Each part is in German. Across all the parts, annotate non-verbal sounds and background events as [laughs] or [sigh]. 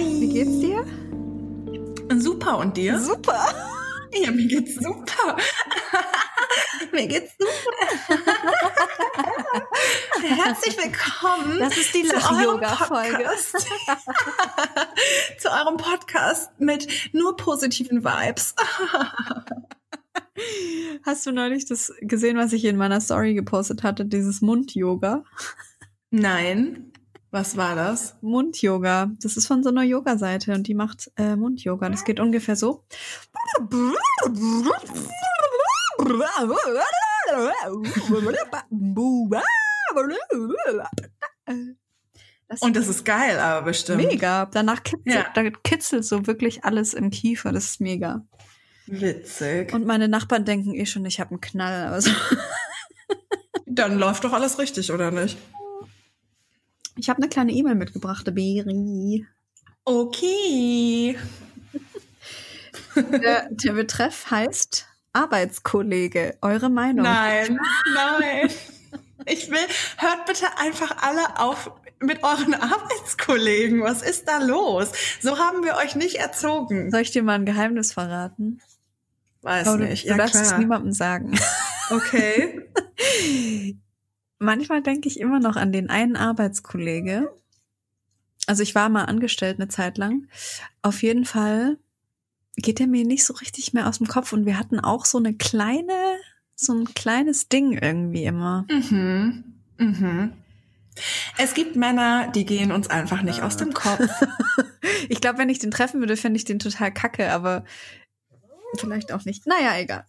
Hi. Wie geht's dir? Super, und dir? Super. Ja, mir geht's super. [laughs] mir geht's super. [laughs] Herzlich willkommen. Das ist die zu eurem Lach-Yoga-Folge. [laughs] Zu eurem Podcast mit nur positiven Vibes. Hast du neulich das gesehen, was ich in meiner Story gepostet hatte? Dieses Mund-Yoga. Nein. Was war das? Mund-Yoga. Das ist von so einer Yoga-Seite und die macht äh, Mund-Yoga. Das geht ungefähr so. Das Und das ist geil, aber bestimmt. mega. Danach kitzelt, Ja. da kitzelt so wirklich alles im Kiefer. Das ist mega. Witzig. Und meine Nachbarn denken eh schon, ich habe einen Knall. Aber so. Dann läuft doch alles richtig, oder nicht? Ich habe eine kleine E-Mail mitgebracht, Beri. Okay. Der, der Betreff heißt Arbeitskollege. Eure Meinung. Nein, nein. Ich will, hört bitte einfach alle auf mit euren Arbeitskollegen. Was ist da los? So haben wir euch nicht erzogen. Soll ich dir mal ein Geheimnis verraten? Weiß du, nicht. du Ja, darfst es klar. niemandem sagen. Okay. [laughs] Manchmal denke ich immer noch an den einen Arbeitskollege. Also ich war mal angestellt eine Zeit lang. Auf jeden Fall geht er mir nicht so richtig mehr aus dem Kopf und wir hatten auch so eine kleine, so ein kleines Ding irgendwie immer. Mhm. Mhm. Es gibt Männer, die gehen uns einfach nicht aus dem Kopf. [laughs] Ich glaube, wenn ich den treffen würde, fände ich den total kacke, aber vielleicht auch nicht. Naja, egal.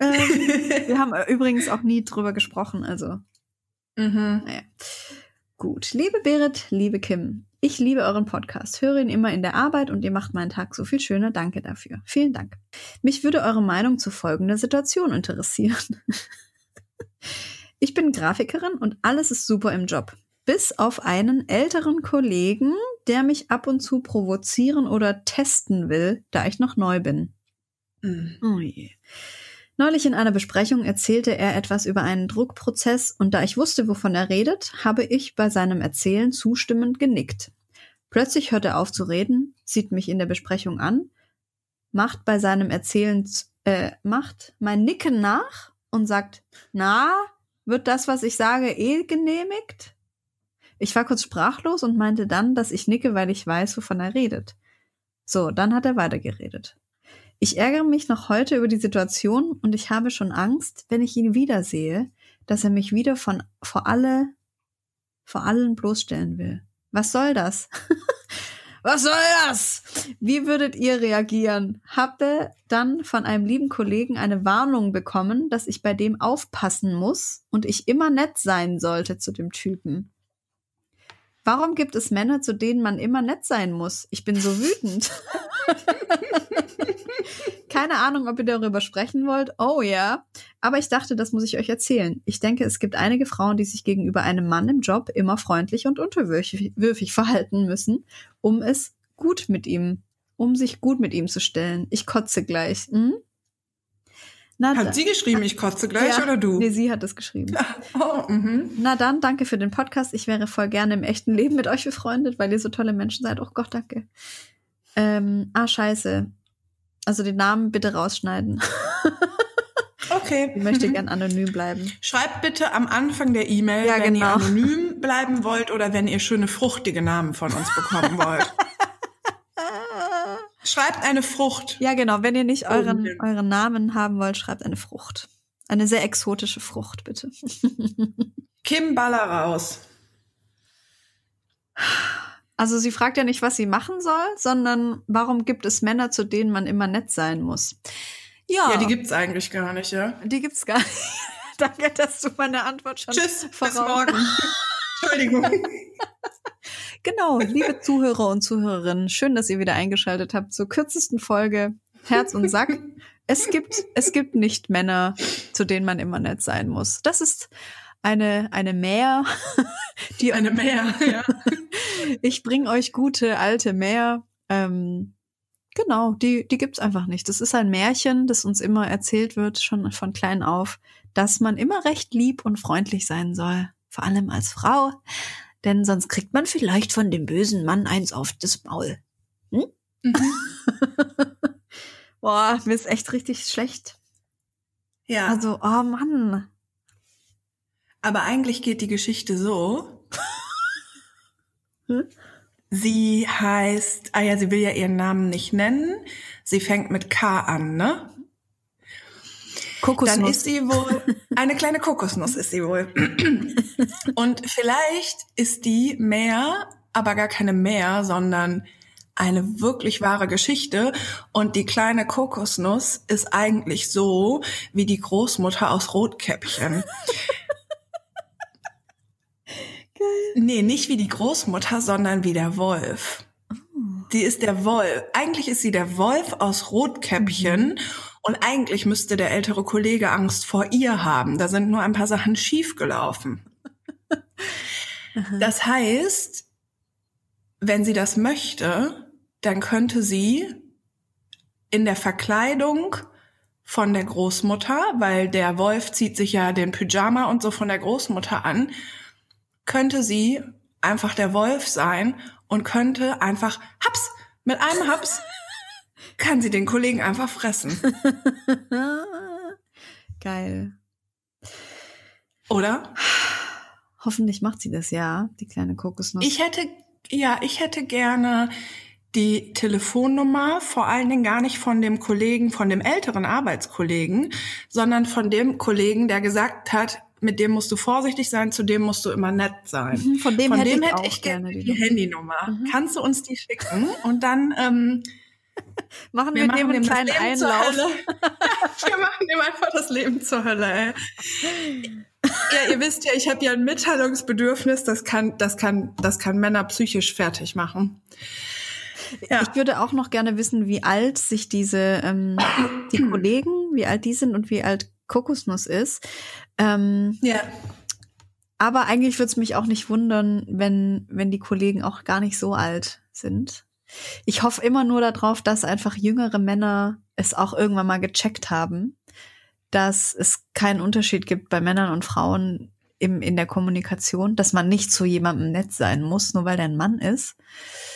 Ähm, [laughs] wir haben übrigens auch nie drüber gesprochen, also Mhm. Naja. Gut. Liebe Berit, liebe Kim, ich liebe euren Podcast, höre ihn immer in der Arbeit und ihr macht meinen Tag so viel schöner. Danke dafür. Vielen Dank. Mich würde eure Meinung zu folgender Situation interessieren. [laughs] Ich bin Grafikerin und alles ist super im Job. Bis auf einen älteren Kollegen, der mich ab und zu provozieren oder testen will, da ich noch neu bin. Mhm. Oh je. Neulich in einer Besprechung erzählte er etwas über einen Druckprozess und da ich wusste, wovon er redet, habe ich bei seinem Erzählen zustimmend genickt. Plötzlich hört er auf zu reden, sieht mich in der Besprechung an, macht bei seinem Erzählen, äh, macht mein Nicken nach und sagt, na, wird das, was ich sage, eh genehmigt? Ich war kurz sprachlos und meinte dann, dass ich nicke, weil ich weiß, wovon er redet. So, dann hat er weitergeredet. Ich ärgere mich noch heute über die Situation und ich habe schon Angst, wenn ich ihn wiedersehe, dass er mich wieder von vor alle vor allen bloßstellen will. Was soll das? [laughs] Was soll das? Wie würdet ihr reagieren? Habe dann von einem lieben Kollegen eine Warnung bekommen, dass ich bei dem aufpassen muss und ich immer nett sein sollte zu dem Typen. Warum gibt es Männer, zu denen man immer nett sein muss? Ich bin so wütend. [laughs] Keine Ahnung, ob ihr darüber sprechen wollt. Oh ja. Aber ich dachte, das muss ich euch erzählen. Ich denke, es gibt einige Frauen, die sich gegenüber einem Mann im Job immer freundlich und unterwürfig würfig verhalten müssen, um es gut mit ihm, um sich gut mit ihm zu stellen. Ich kotze gleich. Hm? Na, Hat sie geschrieben, ich kotze gleich Ja. oder du? Nee, sie hat es geschrieben. [laughs] Oh, mhm. Na dann, danke für den Podcast. Ich wäre voll gerne im echten Leben mit euch befreundet, weil ihr so tolle Menschen seid. Oh Gott, danke. Ähm, ah, scheiße. Also den Namen bitte rausschneiden. [laughs] Okay. Ich möchte gern anonym bleiben. Schreibt bitte am Anfang der E-Mail, Ja, wenn genau. ihr anonym bleiben wollt oder wenn ihr schöne fruchtige Namen von uns bekommen wollt. [laughs] Schreibt eine Frucht. Ja, genau. Wenn ihr nicht euren, euren Namen haben wollt, schreibt eine Frucht. Eine sehr exotische Frucht, bitte. [laughs] Kim Baller raus. Also sie fragt ja nicht, was sie machen soll, sondern warum gibt es Männer, zu denen man immer nett sein muss? Ja, Ja, die gibt's eigentlich gar nicht, ja. die gibt's gar nicht. [laughs] Danke, dass du meine Antwort schon Tschüss, bis voraus- morgen. [laughs] Entschuldigung. Genau, liebe Zuhörer und Zuhörerinnen, schön, dass ihr wieder eingeschaltet habt zur kürzesten Folge Herz und Sack. Es gibt, es gibt nicht Männer, zu denen man immer nett sein muss. Das ist eine, eine Mehr, [laughs] die Eine Mehr, ja. Ich bringe euch gute alte Meer. Ähm, genau, die, die gibt's einfach nicht. Das ist ein Märchen, das uns immer erzählt wird, schon von klein auf, dass man immer recht lieb und freundlich sein soll. Vor allem als Frau. Denn sonst kriegt man vielleicht von dem bösen Mann eins auf das Maul. Mhm. [laughs] Boah, mir ist echt richtig schlecht. Ja. Also, oh Mann. Aber eigentlich geht die Geschichte so. Sie heißt, ah ja, sie will ja ihren Namen nicht nennen. Sie fängt mit K an, ne? Kokosnuss. Dann ist sie wohl, eine kleine Kokosnuss ist sie wohl. Und vielleicht ist die mehr, aber gar keine mehr, sondern eine wirklich wahre Geschichte. Und die kleine Kokosnuss ist eigentlich so wie die Großmutter aus Rotkäppchen. Geil. Nee, nicht wie die Großmutter, sondern wie der Wolf. Die ist der Wolf. Eigentlich ist sie der Wolf aus Rotkäppchen. Und eigentlich müsste der ältere Kollege Angst vor ihr haben. Da sind nur ein paar Sachen schiefgelaufen. [laughs] Das heißt, wenn sie das möchte, dann könnte sie in der Verkleidung von der Großmutter, weil der Wolf zieht sich ja den Pyjama und so von der Großmutter an, könnte sie einfach der Wolf sein und könnte einfach haps mit einem haps kann sie den Kollegen einfach fressen, [laughs] Geil. oder? Hoffentlich macht sie das ja, die kleine Kokosnuss. Ich hätte ja, ich hätte gerne die Telefonnummer, vor allen Dingen gar nicht von dem Kollegen, von dem älteren Arbeitskollegen, sondern von dem Kollegen, der gesagt hat, mit dem musst du vorsichtig sein, zu dem musst du immer nett sein. Mhm, Von dem Von hätte dem ich hätte ich gerne die die Handynummer. Mhm. Kannst du uns die schicken? Und dann ähm, [laughs] Machen wir wir, machen dem einen kleinen Einlauf. [laughs] Wir machen dem einfach das Leben zur Hölle. Ey. Ja, ihr wisst ja, ich habe ja ein Mitteilungsbedürfnis. Das kann, das kann, das kann Männer psychisch fertig machen. Ja. Ich würde auch noch gerne wissen, wie alt sich diese ähm, die [clears throat] Kollegen, wie alt die sind und wie alt Kokosnuss ist. Ähm, ja. aber eigentlich würde es mich auch nicht wundern, wenn, wenn die Kollegen auch gar nicht so alt sind. Ich hoffe immer nur darauf, dass einfach jüngere Männer es auch irgendwann mal gecheckt haben, dass es keinen Unterschied gibt bei Männern und Frauen im, in der Kommunikation, dass man nicht zu jemandem nett sein muss, nur weil der ein Mann ist.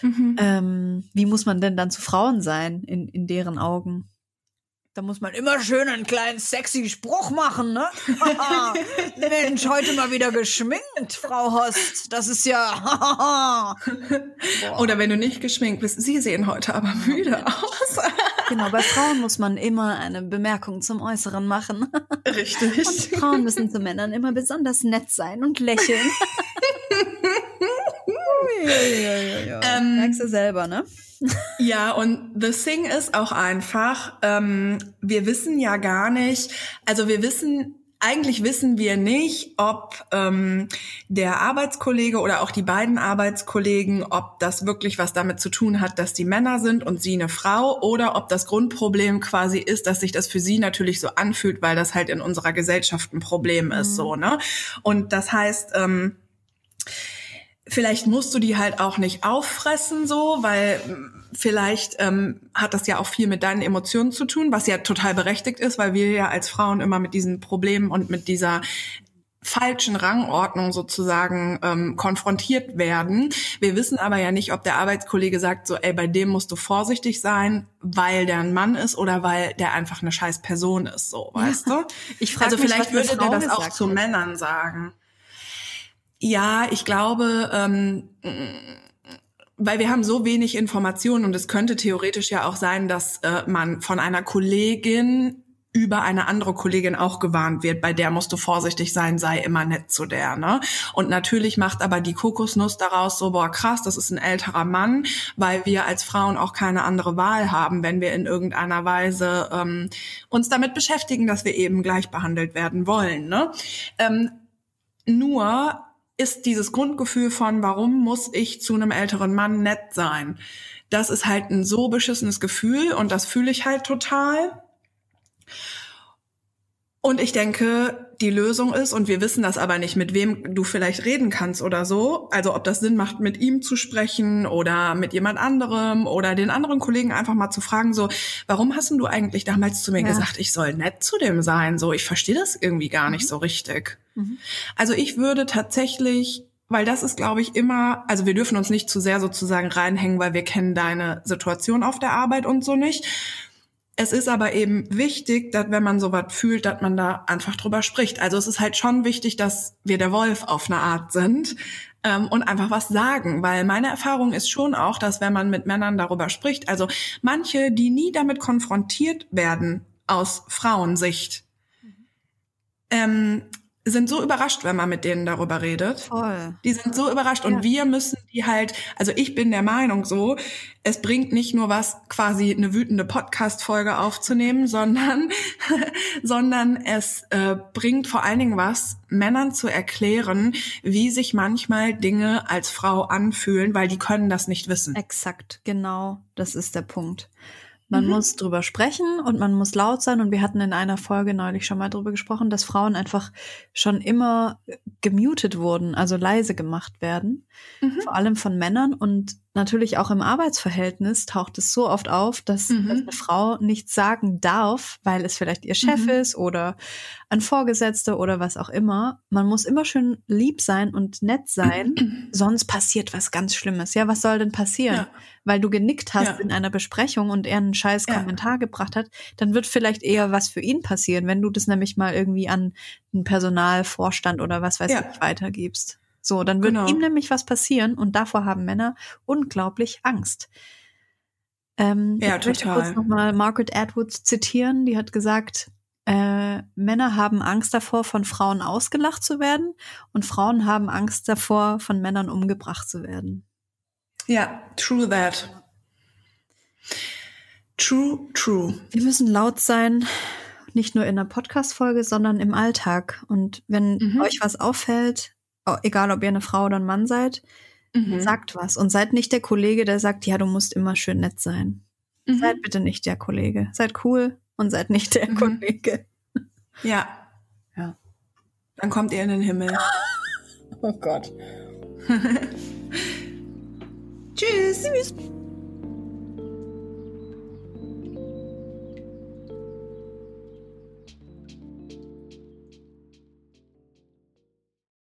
Mhm. Ähm, wie muss man denn dann zu Frauen sein in, in deren Augen? Da muss man immer schön einen kleinen sexy Spruch machen, ne? Mensch, heute mal wieder geschminkt, Frau Host. Das ist ja. Oder wenn du nicht geschminkt bist, sie sehen heute aber müde aus. genau, bei Frauen muss man immer eine Bemerkung zum Äußeren machen. Richtig. Und Frauen müssen zu Männern immer besonders nett sein und lächeln. [laughs] Ähm, Merkst du selber, ne? [laughs] Ja, und the thing ist auch einfach, ähm, wir wissen ja gar nicht, also wir wissen, eigentlich wissen wir nicht, ob ähm, der Arbeitskollege oder auch die beiden Arbeitskollegen, ob das wirklich was damit zu tun hat, dass die Männer sind und sie eine Frau, oder ob das Grundproblem quasi ist, dass sich das für sie natürlich so anfühlt, weil das halt in unserer Gesellschaft ein Problem ist, so, ne? Und das heißt, ähm, vielleicht musst du die halt auch nicht auffressen so, weil mm, vielleicht ähm, hat das ja auch viel mit deinen Emotionen zu tun, was ja total berechtigt ist, weil wir ja als Frauen immer mit diesen Problemen und mit dieser falschen Rangordnung sozusagen ähm, konfrontiert werden. Wir wissen aber ja nicht, ob der Arbeitskollege sagt so, ey, bei dem musst du vorsichtig sein, weil der ein Mann ist oder weil der einfach eine scheiß Person ist, so, weißt du? Ich frage Also mich, vielleicht würde der das auch zu. Männern sagen. Ja, ich glaube, ähm, weil wir haben so wenig Informationen und es könnte theoretisch ja auch sein, dass äh, man von einer Kollegin über eine andere Kollegin auch gewarnt wird, bei der musst du vorsichtig sein, sei immer nett zu der, ne? Und natürlich macht aber die Kokosnuss daraus so, boah, krass, das ist ein älterer Mann, weil wir als Frauen auch keine andere Wahl haben, wenn wir in irgendeiner Weise ähm, uns damit beschäftigen, dass wir eben gleich behandelt werden wollen, ne? Ähm, nur ist dieses Grundgefühl von, warum muss ich zu einem älteren Mann nett sein? Das ist halt ein so beschissenes Gefühl und das fühle ich halt total. Und ich denke, die Lösung ist, und wir wissen das aber nicht, mit wem du vielleicht reden kannst oder so, also ob das Sinn macht, mit ihm zu sprechen oder mit jemand anderem oder den anderen Kollegen einfach mal zu fragen, so, warum hast denn du eigentlich damals zu mir Ja. gesagt, ich soll nett zu dem sein? So, ich verstehe das irgendwie gar nicht so richtig. Mhm. Also ich würde tatsächlich weil das ist, glaube ich, immer, also wir dürfen uns nicht zu sehr sozusagen reinhängen, weil wir kennen deine Situation auf der Arbeit und so nicht. Es ist aber eben wichtig, dass wenn man sowas fühlt, dass man da einfach drüber spricht. Also es ist halt schon wichtig, dass wir der Wolf auf eine Art sind ähm, und einfach was sagen, weil meine Erfahrung ist schon auch, dass wenn man mit Männern darüber spricht, also manche, die nie damit konfrontiert werden aus Frauensicht, ähm, sind so überrascht, wenn man mit denen darüber redet. Voll. Die sind so überrascht und wir müssen die halt, also ich bin der Meinung so, es bringt nicht nur was, quasi eine wütende Podcast-Folge aufzunehmen, sondern, [laughs] sondern es äh, bringt vor allen Dingen was, Männern zu erklären, wie sich manchmal Dinge als Frau anfühlen, weil die können das nicht wissen. Exakt, genau, das ist der Punkt. Man mhm. muss drüber sprechen und man muss laut sein. Und wir hatten in einer Folge neulich schon mal drüber gesprochen, dass Frauen einfach schon immer gemutet wurden, also leise gemacht werden, mhm. vor allem von Männern. Und natürlich auch im Arbeitsverhältnis taucht es so oft auf, dass, mhm. dass eine Frau nichts sagen darf, weil es vielleicht ihr Chef mhm. ist oder ein Vorgesetzter oder was auch immer. Man muss immer schön lieb sein und nett sein, [clears throat] sonst passiert was ganz Schlimmes. Ja, was soll denn passieren? Ja. Weil du genickt hast ja. in einer Besprechung und er einen scheiß ja. Kommentar gebracht hat, dann wird vielleicht eher was für ihn passieren, wenn du das nämlich mal irgendwie an einen Personalvorstand oder was weiß ich weitergibst. So, dann wird genau. ihm nämlich was passieren und davor haben Männer unglaublich Angst. Ähm, ja, ich möchte kurz nochmal Margaret Atwood zitieren. Die hat gesagt, äh, Männer haben Angst davor, von Frauen ausgelacht zu werden und Frauen haben Angst davor, von Männern umgebracht zu werden. Ja, true that. True, true. Wir müssen laut sein, nicht nur in einer Podcast-Folge, sondern im Alltag. Und wenn mhm. euch was auffällt, egal ob ihr eine Frau oder ein Mann seid, mhm. sagt was. Und seid nicht der Kollege, der sagt, ja, du musst immer schön nett sein. Mhm. Seid bitte nicht der Kollege. Seid cool und seid nicht der mhm. Kollege. Ja. Ja. Dann kommt ihr in den Himmel. [laughs] oh Gott. [laughs] [laughs] Tschüss. Tschüss.